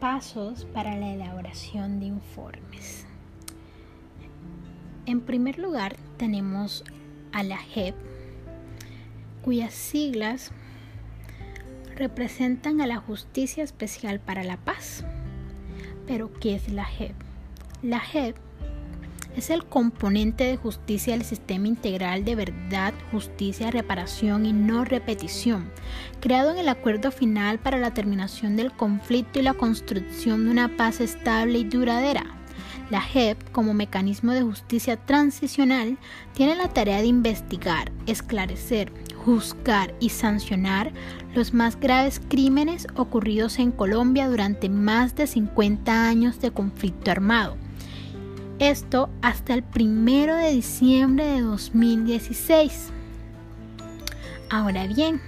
Pasos para la elaboración de informes. En primer lugar, tenemos a la JEP, cuyas siglas representan a la Justicia Especial para la Paz. Pero, ¿qué es la JEP? La JEP es el componente de justicia del sistema integral de verdad, justicia, reparación y no repetición, creado en el acuerdo final para la terminación del conflicto y la construcción de una paz estable y duradera. La JEP, como mecanismo de justicia transicional, tiene la tarea de investigar, esclarecer, juzgar y sancionar los más graves crímenes ocurridos en Colombia durante más de 50 años de conflicto armado esto hasta el primero de diciembre de 2016. Ahora bien,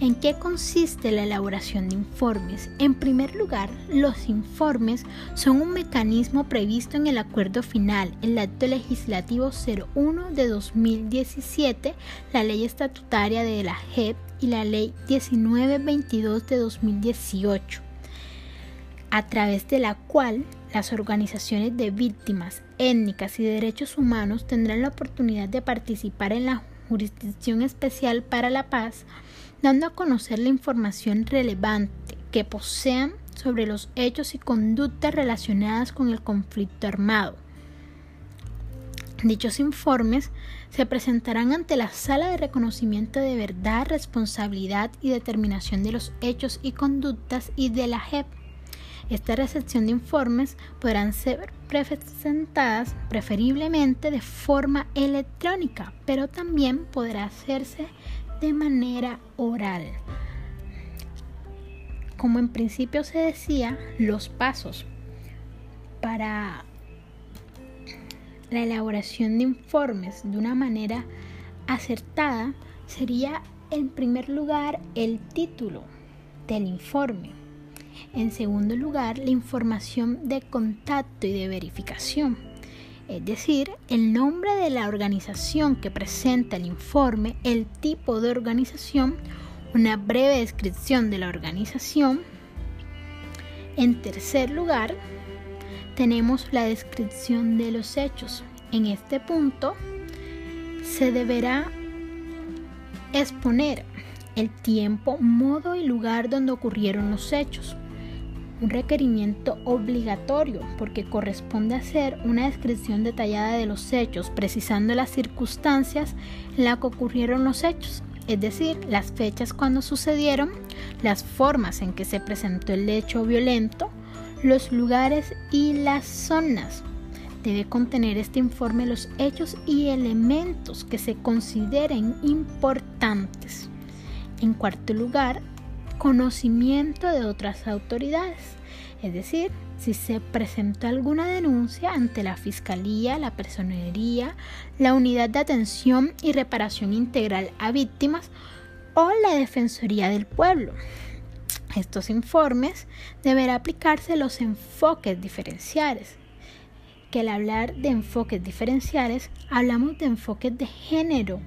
¿en qué consiste la elaboración de informes? En primer lugar, los informes son un mecanismo previsto en el acuerdo final, el acto legislativo 01 de 2017, la ley estatutaria de la JEP y la ley 1922 de 2018, a través de la cual las organizaciones de víctimas étnicas y de derechos humanos tendrán la oportunidad de participar en la Jurisdicción Especial para la Paz, dando a conocer la información relevante que posean sobre los hechos y conductas relacionadas con el conflicto armado. Dichos informes se presentarán ante la Sala de Reconocimiento de Verdad, Responsabilidad y Determinación de los Hechos y Conductas y de la JEP esta recepción de informes podrán ser presentadas preferiblemente de forma electrónica, pero también podrá hacerse de manera oral. Como en principio se decía, los pasos para la elaboración de informes de una manera acertada sería en primer lugar el título del informe en segundo lugar, la información de contacto y de verificación, es decir, el nombre de la organización que presenta el informe, el tipo de organización, una breve descripción de la organización. En tercer lugar, tenemos la descripción de los hechos. En este punto se deberá exponer el tiempo, modo y lugar donde ocurrieron los hechos, un requerimiento obligatorio porque corresponde hacer una descripción detallada de los hechos, precisando las circunstancias en las que ocurrieron los hechos, es decir, las fechas cuando sucedieron, las formas en que se presentó el hecho violento, los lugares y las zonas. Debe contener este informe los hechos y elementos que se consideren importantes. En cuarto lugar, conocimiento de otras autoridades. Es decir, si se presenta alguna denuncia ante la Fiscalía, la Personería, la Unidad de Atención y Reparación Integral a Víctimas o la Defensoría del Pueblo. Estos informes deberá aplicarse los enfoques diferenciales. Que al hablar de enfoques diferenciales, hablamos de enfoques de género,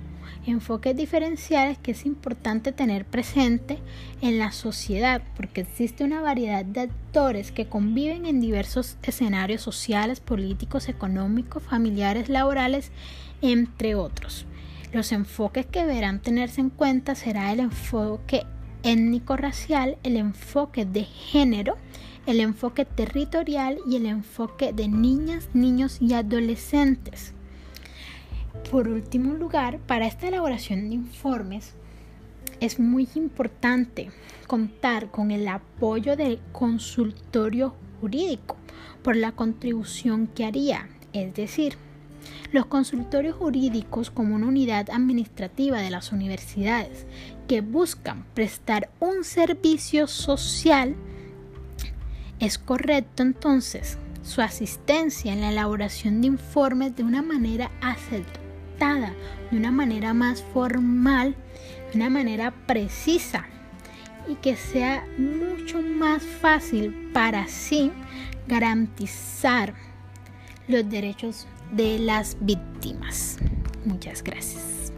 enfoques diferenciales que es importante tener presente en la sociedad porque existe una variedad de actores que conviven en diversos escenarios sociales, políticos, económicos, familiares, laborales, entre otros. Los enfoques que deberán tenerse en cuenta será el enfoque étnico-racial, el enfoque de género, el enfoque territorial y el enfoque de niñas, niños y adolescentes. Por último lugar, para esta elaboración de informes es muy importante contar con el apoyo del consultorio jurídico por la contribución que haría, es decir, los consultorios jurídicos como una unidad administrativa de las universidades que buscan prestar un servicio social, es correcto entonces su asistencia en la elaboración de informes de una manera aceptable de una manera más formal, de una manera precisa y que sea mucho más fácil para así garantizar los derechos de las víctimas. Muchas gracias.